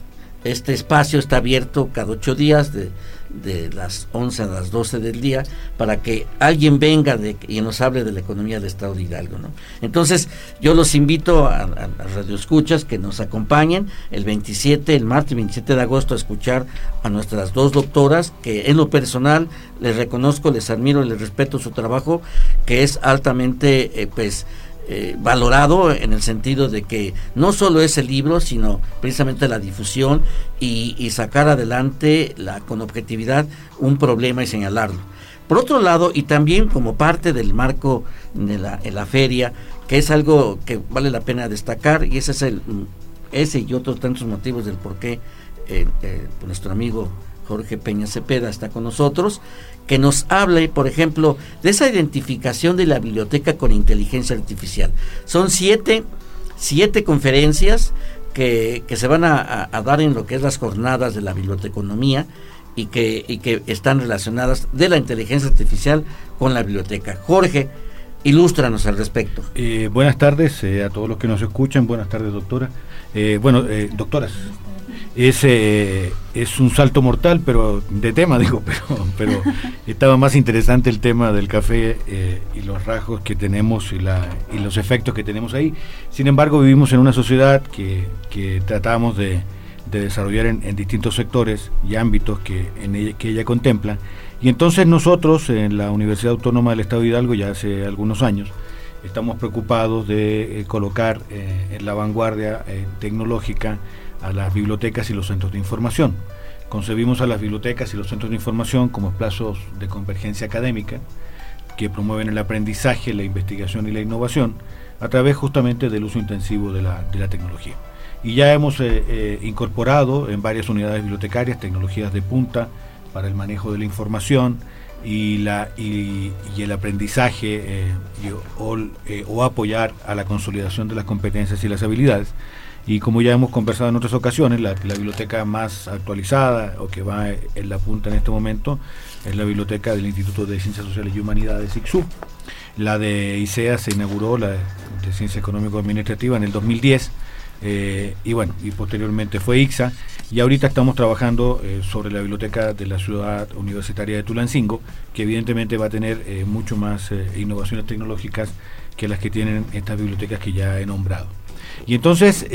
este espacio está abierto cada ocho días de de las 11 a las 12 del día para que alguien venga de, y nos hable de la economía del Estado de Hidalgo. ¿no? Entonces, yo los invito a, a, Radio Escuchas que nos acompañen el 27, el martes 27 de agosto a escuchar a nuestras dos doctoras que en lo personal les reconozco, les admiro, les respeto su trabajo que es altamente, eh, pues, eh, valorado en el sentido de que no solo es el libro, sino precisamente la difusión y, sacar adelante la, con objetividad un problema y señalarlo. Por otro lado, y también como parte del marco de la, feria, que es algo que vale la pena destacar, y ese es el ese y otros tantos motivos del por qué eh, eh, nuestro amigo Jorge Peña Cepeda está con nosotros, que nos hable, por ejemplo, de esa identificación de la biblioteca con inteligencia artificial. Son siete, siete conferencias que, se van a, dar en lo que es las jornadas de la biblioteconomía y que, y que están relacionadas de la inteligencia artificial con la biblioteca. Jorge, ilústranos al respecto. Eh, buenas tardes eh, a todos los que nos escuchan, buenas tardes doctora. Eh, bueno, doctoras, es, es un salto mortal, pero de tema, digo, pero, pero estaba más interesante el tema del café eh, y los rasgos que tenemos y, la, y los efectos que tenemos ahí. Sin embargo, vivimos en una sociedad que, que tratamos de, desarrollar en, distintos sectores y ámbitos que, en ella, que ella contempla. Y entonces nosotros en la Universidad Autónoma del Estado de Hidalgo, ya hace algunos años, estamos preocupados de eh, colocar eh, en la vanguardia tecnológica a las bibliotecas y los centros de información. Concebimos a las bibliotecas y los centros de información como espacios de convergencia académica que promueven el aprendizaje, la investigación y la innovación a través justamente del uso intensivo de la, tecnología. Y ya hemos eh, eh, incorporado en varias unidades bibliotecarias tecnologías de punta para el manejo de la información, y, la, y, el aprendizaje eh, eh, o, apoyar a la consolidación de las competencias y las habilidades. Y como ya hemos conversado en otras ocasiones, la, biblioteca más actualizada o que va en la punta en este momento es la biblioteca del Instituto de Ciencias Sociales y Humanidades, ICSU. La de ICEA se inauguró, la de, Ciencia Económico Administrativa, en el 2010. Eh, y bueno, y posteriormente fue ICSA, y ahorita estamos trabajando eh, sobre la biblioteca de la ciudad universitaria de Tulancingo, que evidentemente va a tener eh, mucho más innovaciones tecnológicas que las que tienen estas bibliotecas que ya he nombrado. Y entonces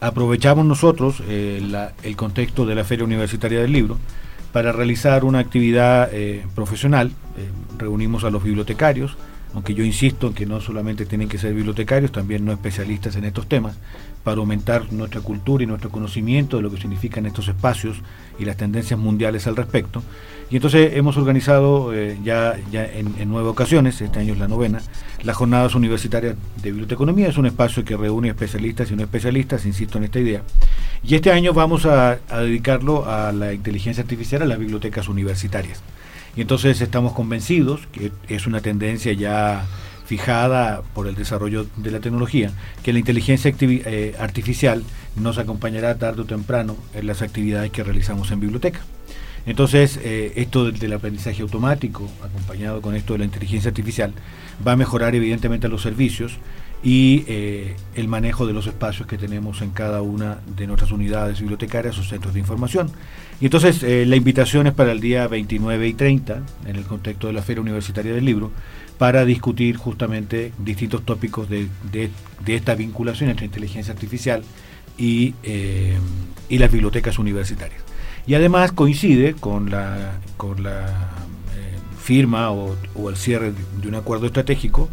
aprovechamos nosotros el contexto de la Feria Universitaria del Libro para realizar una actividad profesional. reunimos a los bibliotecarios, aunque yo insisto en que no solamente tienen que ser bibliotecarios, también no especialistas en estos temas, para aumentar nuestra cultura y nuestro conocimiento de lo que significan estos espacios y las tendencias mundiales al respecto. Y entonces hemos organizado eh, ya, en, nueve ocasiones, este año es la novena, las jornadas universitarias de biblioteconomía. Es un espacio que reúne especialistas y no especialistas, insisto en esta idea. Y este año vamos a dedicarlo a la inteligencia artificial a las bibliotecas universitarias. Y entonces estamos convencidos que es una tendencia ya fijada por el desarrollo de la tecnología, que la inteligencia eh, artificial nos acompañará tarde o temprano en las actividades que realizamos en biblioteca. Entonces, eh, esto del, aprendizaje automático, acompañado con esto de la inteligencia artificial, va a mejorar evidentemente los servicios y eh, el manejo de los espacios que tenemos en cada una de nuestras unidades bibliotecarias o centros de información. Y entonces eh, la invitación es para el día 29 y 30, en el contexto de la Feria Universitaria del Libro, para discutir justamente distintos tópicos de, esta vinculación entre inteligencia artificial y, y, las bibliotecas universitarias. Y además coincide con la, con la firma o, o el cierre de un acuerdo estratégico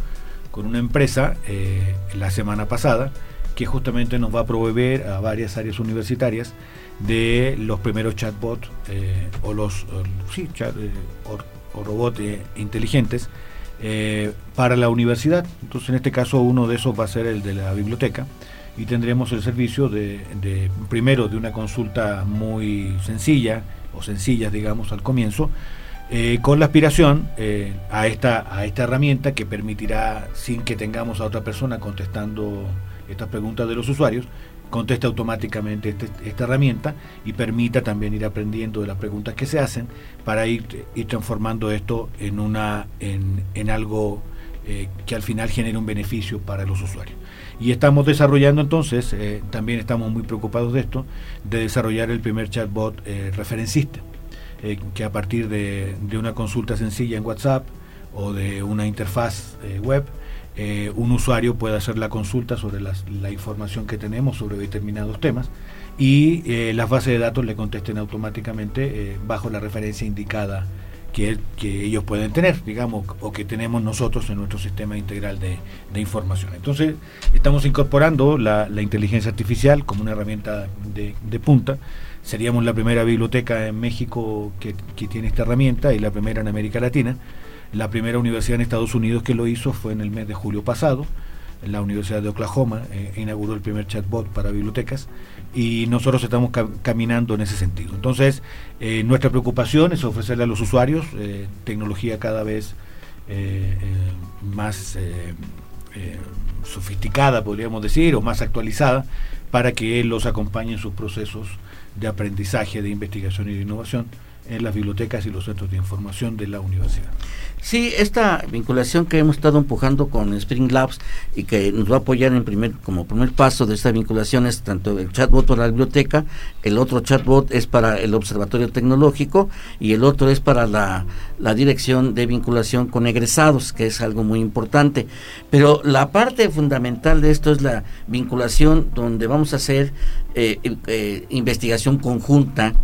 con una empresa eh, la semana pasada que justamente nos va a proveer a varias áreas universitarias de los primeros chatbots eh, o los sí, chat, eh, o, robots inteligentes para la universidad. Entonces, en este caso, uno de esos va a ser el de la biblioteca y tendremos el servicio de, primero de una consulta muy sencilla o sencillas, digamos, al comienzo, eh, con la aspiración eh, a, esta, a esta herramienta que permitirá, sin que tengamos a otra persona contestando estas preguntas de los usuarios, conteste automáticamente este, esta herramienta y permita también ir aprendiendo de las preguntas que se hacen para ir, ir transformando esto en, una, en, en algo eh, que al final genere un beneficio para los usuarios. Y estamos desarrollando entonces, también estamos muy preocupados de esto, de desarrollar el primer chatbot referencista eh, que a partir de, una consulta sencilla en WhatsApp o de una interfaz eh, web, eh, un usuario puede hacer la consulta sobre la información que tenemos sobre determinados temas y las bases de datos le contesten automáticamente bajo la referencia indicada que, ellos pueden tener, digamos, o que tenemos nosotros en nuestro sistema integral de, información. Entonces, estamos incorporando la, inteligencia artificial como una herramienta de punta Seríamos la primera biblioteca en México que, tiene esta herramienta y la primera en América Latina. La primera universidad en Estados Unidos que lo hizo fue en el mes de julio pasado. La Universidad de Oklahoma eh, inauguró el primer chatbot para bibliotecas y nosotros estamos caminando en ese sentido. Entonces, eh, nuestra preocupación es ofrecerle a los usuarios eh, tecnología cada vez más sofisticada, podríamos decir, o más actualizada, para que los acompañe en sus procesos de aprendizaje, de investigación y de innovación en las bibliotecas y los centros de información de la universidad. Sí, esta vinculación que hemos estado empujando con Spring Labs y que nos va a apoyar en primer como primer paso de esta vinculación es tanto el chatbot para la biblioteca, el otro chatbot es para el observatorio tecnológico y el otro es para la, la dirección de vinculación con egresados, que es algo muy importante. Pero la parte fundamental de esto es la vinculación donde vamos a hacer eh, eh, investigación conjunta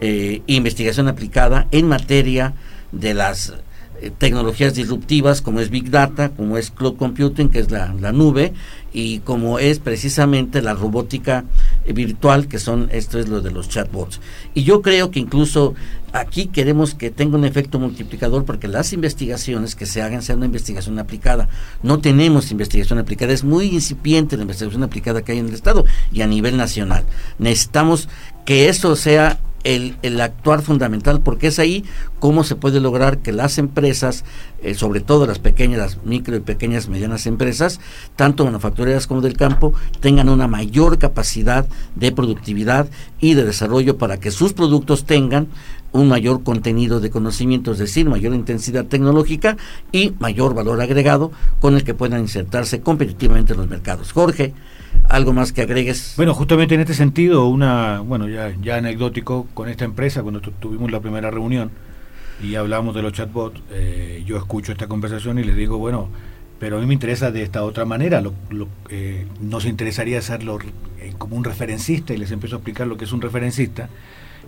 eh, investigación aplicada en materia de las eh, tecnologías disruptivas como es Big Data, como es Cloud Computing, que es la, nube, y como es precisamente la robótica virtual, que son, esto es lo de los chatbots. Y yo creo que incluso aquí queremos que tenga un efecto multiplicador porque las investigaciones que se hagan sean una investigación aplicada. No tenemos investigación aplicada, es muy incipiente la investigación aplicada que hay en el Estado y a nivel nacional. Necesitamos que eso sea el, el, actuar fundamental, porque es ahí cómo se puede lograr que las empresas, eh, sobre todo las pequeñas, las micro y pequeñas medianas empresas, tanto manufactureras como del campo, tengan una mayor capacidad de productividad y de desarrollo para que sus productos tengan un mayor contenido de conocimiento, es decir, mayor intensidad tecnológica y mayor valor agregado con el que puedan insertarse competitivamente en los mercados. Jorge, algo más que agregues. Bueno, justamente en este sentido, una, bueno, ya, ya anecdótico con esta empresa, cuando tuvimos la primera reunión y hablamos de los chatbots, eh, yo escucho esta conversación y les digo, bueno, pero a mí me interesa de esta otra manera, lo, eh, nos interesaría hacerlo eh, como un referencista y les empiezo a explicar lo que es un referencista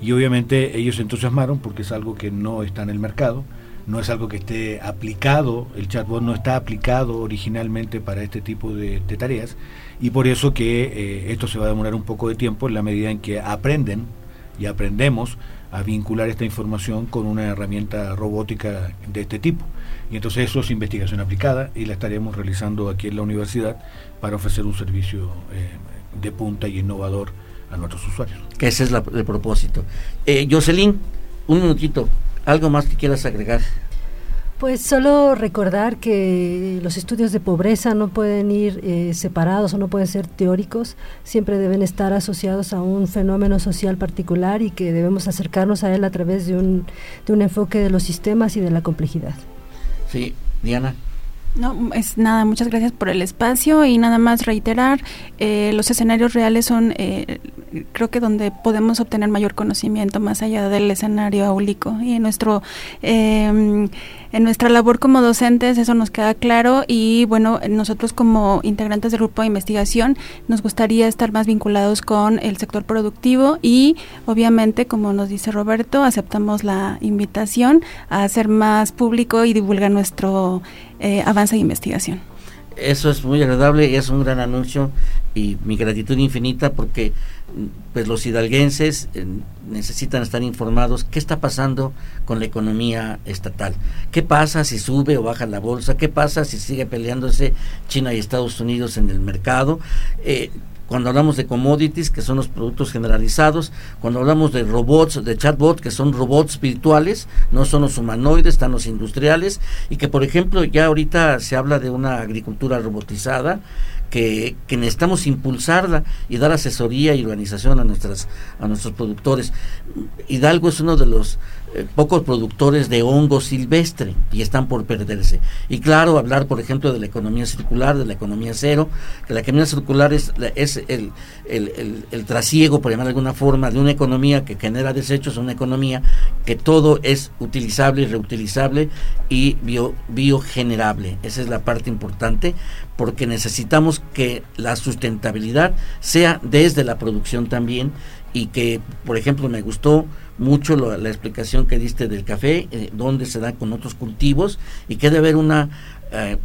y obviamente ellos se entusiasmaron porque es algo que no está en el mercado, no es algo que esté aplicado, el chatbot no está aplicado originalmente para este tipo de, tareas y por eso que eh, esto se va a demorar un poco de tiempo en la medida en que aprenden y aprendemos a vincular esta información con una herramienta robótica de este tipo. Y entonces eso es investigación aplicada y la estaremos realizando aquí en la universidad para ofrecer un servicio eh, de punta y innovador a nuestros usuarios. Que ese es el propósito. Eh, Jocelyn, un minutito, ¿algo más que quieras agregar? Pues solo recordar que los estudios de pobreza no pueden ir eh, separados o no pueden ser teóricos, siempre deben estar asociados a un fenómeno social particular y que debemos acercarnos a él a través de un, de un enfoque de los sistemas y de la complejidad. Sí, Diana. No, es nada, muchas gracias por el espacio y nada más reiterar, eh, los escenarios reales son, eh, creo que donde podemos obtener mayor conocimiento más allá del escenario áulico y en nuestro... Eh, en nuestra labor como docentes eso nos queda claro y bueno, nosotros como integrantes del grupo de investigación nos gustaría estar más vinculados con el sector productivo y obviamente, como nos dice Roberto, aceptamos la invitación a hacer más público y divulgar nuestro eh, avance de investigación. Eso es muy agradable es un gran anuncio y mi gratitud infinita porque pues los hidalguenses eh, necesitan estar informados qué está pasando con la economía estatal, qué pasa si sube o baja la bolsa, qué pasa si sigue peleándose China y Estados Unidos en el mercado, eh, cuando hablamos de commodities, que son los productos generalizados, cuando hablamos de robots, de chatbots, que son robots virtuales, no son los humanoides, están los industriales, y que por ejemplo ya ahorita se habla de una agricultura robotizada, que, que, necesitamos impulsarla y dar asesoría y organización a nuestras a nuestros productores. Hidalgo es uno de los eh, pocos productores de hongo silvestre y están por perderse. Y claro, hablar, por ejemplo, de la economía circular, de la economía cero, que la economía circular es, es el, el, el, trasiego, por llamar de alguna forma, de una economía que genera desechos, una economía que todo es utilizable reutilizable y bio, biogenerable. Esa es la parte importante porque necesitamos que la sustentabilidad sea desde la producción también y que, por ejemplo, me gustó mucho la explicación que diste del café, eh, donde se da con otros cultivos y que debe haber una eh,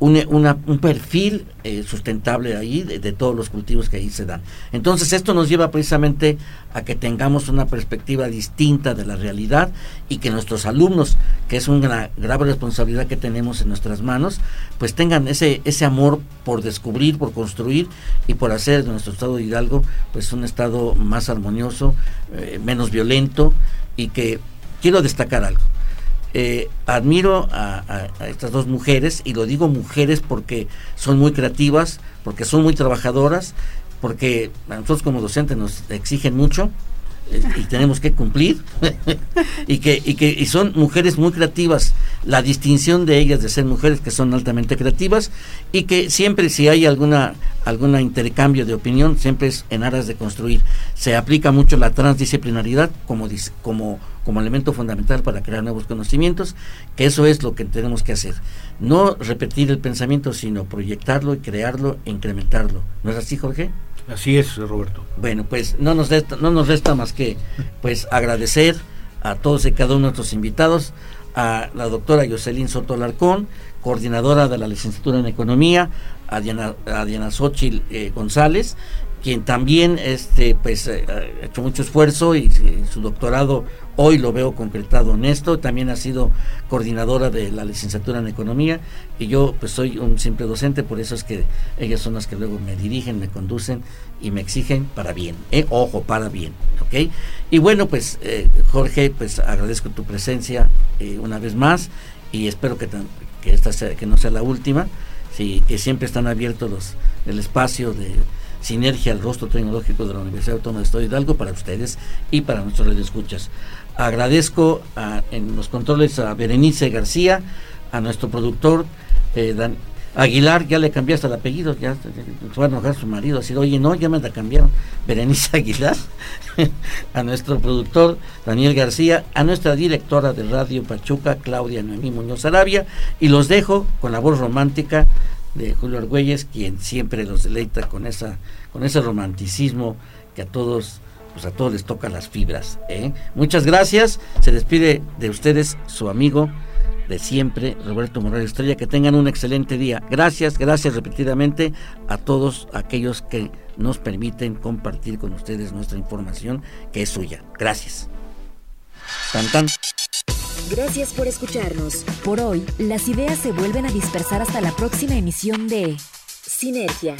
un, perfil eh, sustentable ahí de, todos los cultivos que ahí se dan. Entonces esto nos lleva precisamente a que tengamos una perspectiva distinta de la realidad y que nuestros alumnos, que es una grave responsabilidad que tenemos en nuestras manos, pues tengan ese, ese amor por descubrir, por construir y por hacer de nuestro estado de Hidalgo pues un estado más armonioso, eh, menos violento y que quiero destacar algo eh, admiro a, estas dos mujeres, y lo digo mujeres porque son muy creativas, porque son muy trabajadoras, porque nosotros como docentes nos exigen mucho eh, y tenemos que cumplir, y, que, y que y son mujeres muy creativas, la distinción de ellas de ser mujeres que son altamente creativas, y que siempre si hay alguna alguna intercambio de opinión, siempre es en aras de construir. Se aplica mucho la transdisciplinaridad como, como como elemento fundamental para crear nuevos conocimientos, que eso es lo que tenemos que hacer. No repetir el pensamiento, sino proyectarlo y crearlo e incrementarlo. ¿No es así, Jorge? Así es, Roberto. Bueno, pues no nos resta, no nos resta más que pues agradecer a todos y cada uno de nuestros invitados, a la doctora Jocelyn Soto Larcón, coordinadora de la licenciatura en Economía, a Diana, a Diana Xochitl eh, González, quien también este, pues, eh, ha hecho mucho esfuerzo y, su doctorado hoy lo veo concretado en esto. También ha sido coordinadora de la licenciatura en Economía y yo pues soy un simple docente, por eso es que ellas son las que luego me dirigen, me conducen y me exigen para bien, ¿eh? ojo, para bien, ¿ok? Y bueno, pues eh, Jorge, pues agradezco tu presencia una vez más y espero que, que esta sea, que no sea la última, sí, que siempre están abiertos los, el espacio de Sinergia, el rostro tecnológico de la Universidad Autónoma de Estado Hidalgo para ustedes y para nuestros escuchas. Agradezco en los controles a Berenice García, a nuestro productor eh, Dan, Aguilar, ya le cambiaste el apellido, ya se va a enojar su marido, así, oye, no, ya me la cambiaron. Berenice Aguilar, a nuestro productor Daniel García, a nuestra directora de Radio Pachuca, Claudia Noemí Muñoz Arabia, y los dejo con la voz romántica de Julio Argüelles, quien siempre los deleita con esa, con ese romanticismo que a todos, pues a todos les toca las fibras. ¿eh? Muchas gracias. Se despide de ustedes su amigo de siempre, Roberto Morales Estrella. Que tengan un excelente día. Gracias, gracias repetidamente a todos aquellos que nos permiten compartir con ustedes nuestra información que es suya. Gracias. Tan, tan. Gracias por escucharnos. Por hoy, las ideas se vuelven a dispersar hasta la próxima emisión de Sinergia